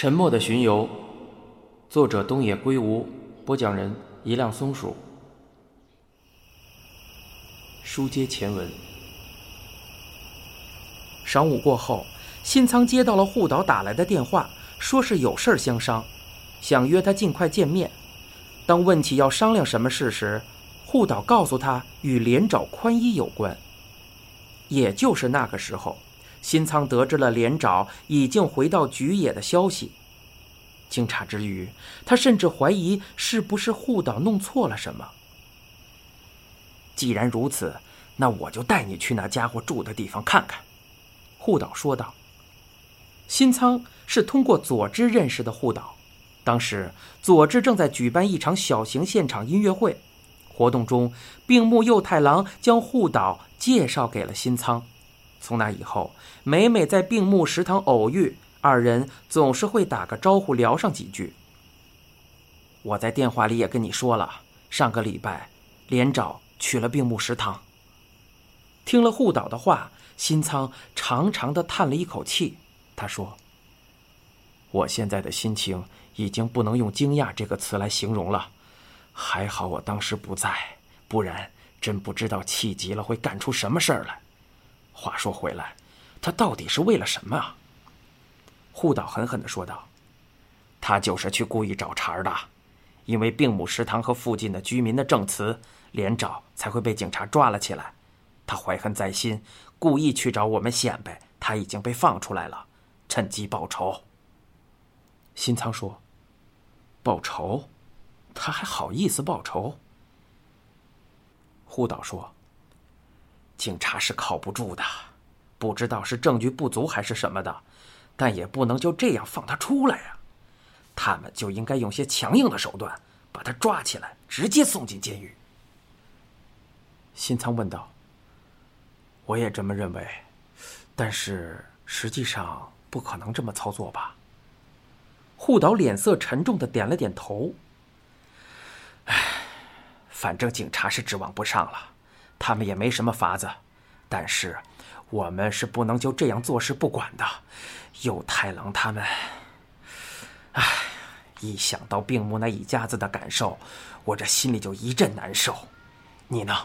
沉默的巡游，作者东野圭吾，播讲人一辆松鼠。书接前文，晌午过后，新仓接到了户岛打来的电话，说是有事儿相商，想约他尽快见面。当问起要商量什么事时，户岛告诉他与连长宽一有关。也就是那个时候。新仓得知了连长已经回到菊野的消息，惊诧之余，他甚至怀疑是不是护岛弄错了什么。既然如此，那我就带你去那家伙住的地方看看。”护岛说道。新仓是通过佐之认识的护岛，当时佐之正在举办一场小型现场音乐会，活动中，病木佑太郎将护岛介绍给了新仓。从那以后，每每在病木食堂偶遇，二人总是会打个招呼，聊上几句。我在电话里也跟你说了，上个礼拜，连长去了病木食堂。听了护岛的话，新仓长长的叹了一口气。他说：“我现在的心情已经不能用惊讶这个词来形容了。还好我当时不在，不然真不知道气急了会干出什么事儿来。”话说回来，他到底是为了什么啊？护岛狠狠的说道：“他就是去故意找茬的，因为病母食堂和附近的居民的证词，连长才会被警察抓了起来。他怀恨在心，故意去找我们显摆他已经被放出来了，趁机报仇。”新仓说：“报仇？他还好意思报仇？”护岛说。警察是靠不住的，不知道是证据不足还是什么的，但也不能就这样放他出来呀。他们就应该用些强硬的手段把他抓起来，直接送进监狱。新仓问道：“我也这么认为，但是实际上不可能这么操作吧？”护岛脸色沉重的点了点头。唉，反正警察是指望不上了。他们也没什么法子，但是我们是不能就这样坐视不管的。右太郎他们，唉，一想到病木那一家子的感受，我这心里就一阵难受。你呢？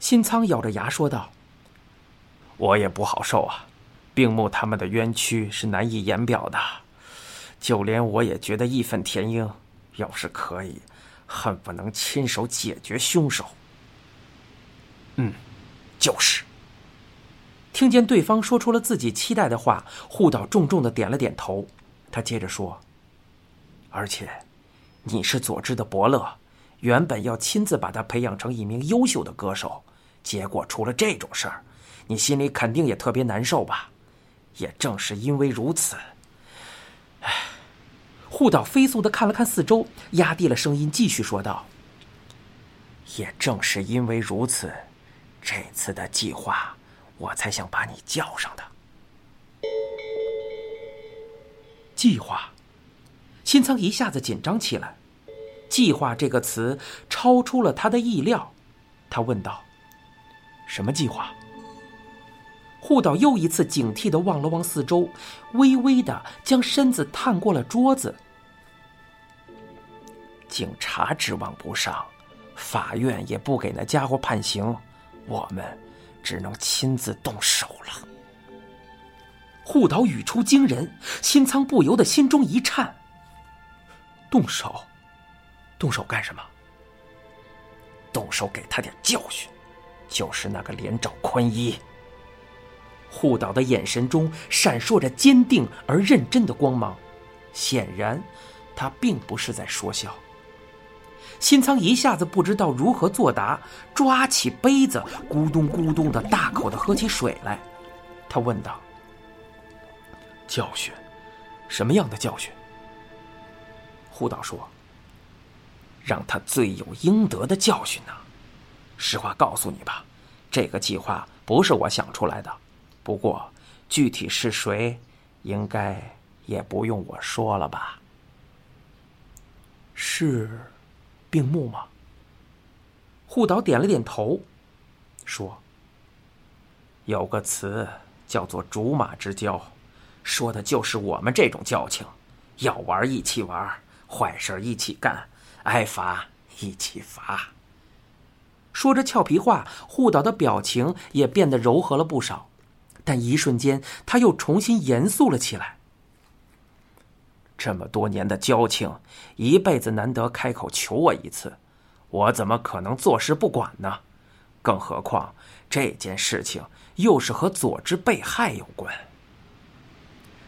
新仓咬着牙说道：“我也不好受啊，病木他们的冤屈是难以言表的，就连我也觉得义愤填膺。要是可以，恨不能亲手解决凶手。”嗯，就是。听见对方说出了自己期待的话，护岛重重的点了点头。他接着说：“而且，你是佐治的伯乐，原本要亲自把他培养成一名优秀的歌手，结果出了这种事儿，你心里肯定也特别难受吧？也正是因为如此，唉。”护岛飞速的看了看四周，压低了声音继续说道：“也正是因为如此。”这次的计划，我才想把你叫上的。计划，新仓一下子紧张起来。计划这个词超出了他的意料，他问道：“什么计划？”护岛又一次警惕的望了望四周，微微的将身子探过了桌子。警察指望不上，法院也不给那家伙判刑。我们只能亲自动手了。护岛语出惊人，新仓不由得心中一颤。动手，动手干什么？动手给他点教训，就是那个连长宽一。护岛的眼神中闪烁着坚定而认真的光芒，显然，他并不是在说笑。新仓一下子不知道如何作答，抓起杯子，咕咚咕咚的大口的喝起水来。他问道：“教训，什么样的教训？”护岛说：“让他罪有应得的教训呢。实话告诉你吧，这个计划不是我想出来的。不过，具体是谁，应该也不用我说了吧？是。”病木吗？护岛点了点头，说：“有个词叫做‘竹马之交’，说的就是我们这种交情，要玩一起玩，坏事一起干，挨罚一起罚。说着俏皮话，护岛的表情也变得柔和了不少，但一瞬间他又重新严肃了起来。这么多年的交情，一辈子难得开口求我一次，我怎么可能坐视不管呢？更何况这件事情又是和佐之被害有关。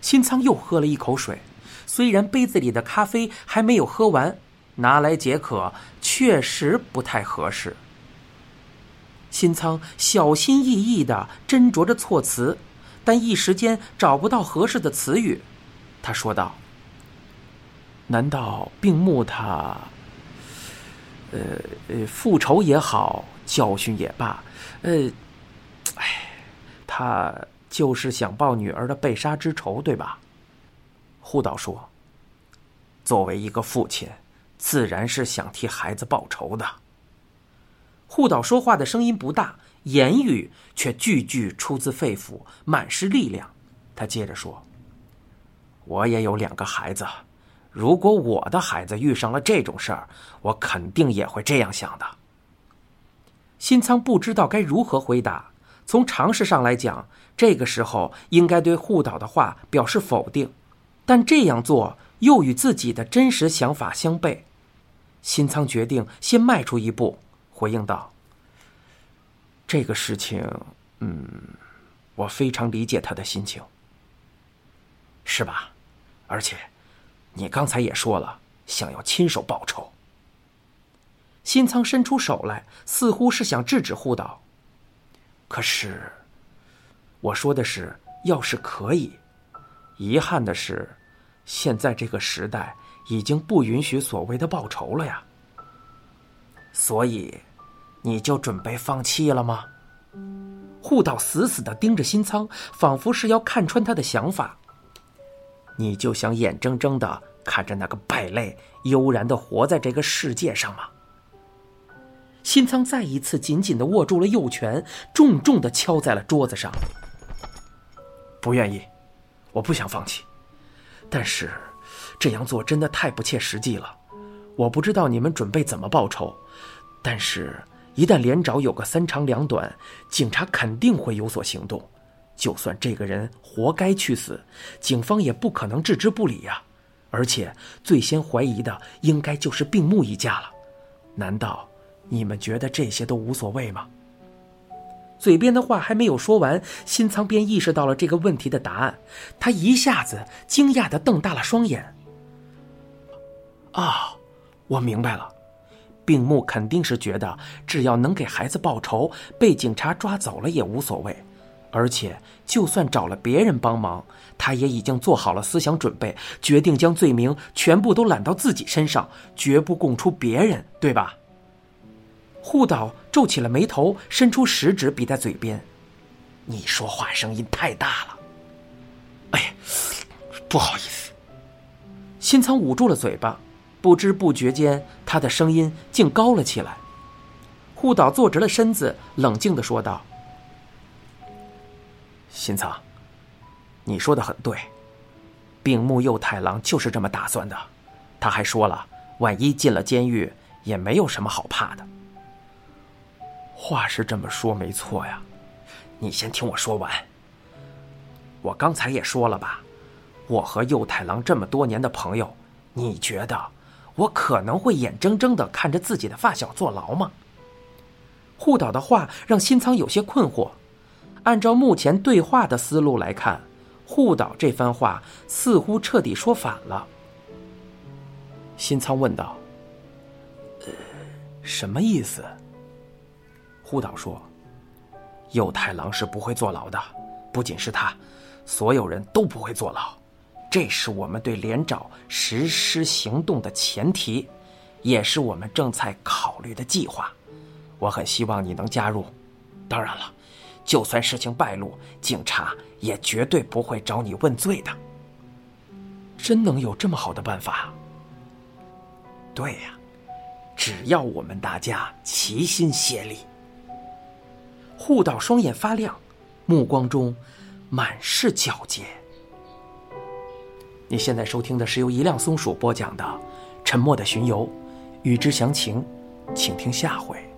新仓又喝了一口水，虽然杯子里的咖啡还没有喝完，拿来解渴确实不太合适。新仓小心翼翼的斟酌着措辞，但一时间找不到合适的词语。他说道：“难道病木他……呃呃，复仇也好，教训也罢，呃，哎，他就是想报女儿的被杀之仇，对吧？”护岛说：“作为一个父亲，自然是想替孩子报仇的。”护岛说话的声音不大，言语却句句出自肺腑，满是力量。他接着说：“我也有两个孩子，如果我的孩子遇上了这种事儿，我肯定也会这样想的。”新仓不知道该如何回答。从常识上来讲，这个时候应该对护岛的话表示否定，但这样做又与自己的真实想法相悖。新仓决定先迈出一步。回应道：“这个事情，嗯，我非常理解他的心情，是吧？而且，你刚才也说了，想要亲手报仇。”新仓伸出手来，似乎是想制止护岛。可是，我说的是，要是可以。遗憾的是，现在这个时代已经不允许所谓的报仇了呀。所以。你就准备放弃了吗？护岛死死的盯着新仓，仿佛是要看穿他的想法。你就想眼睁睁的看着那个败类悠然的活在这个世界上吗？新仓再一次紧紧的握住了右拳，重重的敲在了桌子上。不愿意，我不想放弃，但是这样做真的太不切实际了。我不知道你们准备怎么报仇，但是。一旦连找有个三长两短，警察肯定会有所行动。就算这个人活该去死，警方也不可能置之不理呀。而且最先怀疑的应该就是病木一家了。难道你们觉得这些都无所谓吗？嘴边的话还没有说完，新仓便意识到了这个问题的答案。他一下子惊讶的瞪大了双眼。啊，我明白了。病木肯定是觉得，只要能给孩子报仇，被警察抓走了也无所谓。而且，就算找了别人帮忙，他也已经做好了思想准备，决定将罪名全部都揽到自己身上，绝不供出别人，对吧？护岛皱起了眉头，伸出食指比在嘴边：“你说话声音太大了。”哎，不好意思。新仓捂住了嘴巴。不知不觉间，他的声音竟高了起来。护岛坐直了身子，冷静的说道：“新仓，你说的很对，病木右太郎就是这么打算的。他还说了，万一进了监狱，也没有什么好怕的。话是这么说没错呀，你先听我说完。我刚才也说了吧，我和右太郎这么多年的朋友，你觉得？”我可能会眼睁睁的看着自己的发小坐牢吗？护岛的话让新仓有些困惑。按照目前对话的思路来看，护岛这番话似乎彻底说反了。新仓问道：“，什么意思？”护岛说：“右太郎是不会坐牢的，不仅是他，所有人都不会坐牢。”这是我们对连长实施行动的前提，也是我们正在考虑的计划。我很希望你能加入。当然了，就算事情败露，警察也绝对不会找你问罪的。真能有这么好的办法？对呀，只要我们大家齐心协力。护岛双眼发亮，目光中满是皎洁。你现在收听的是由一辆松鼠播讲的《沉默的巡游》，欲知详情，请听下回。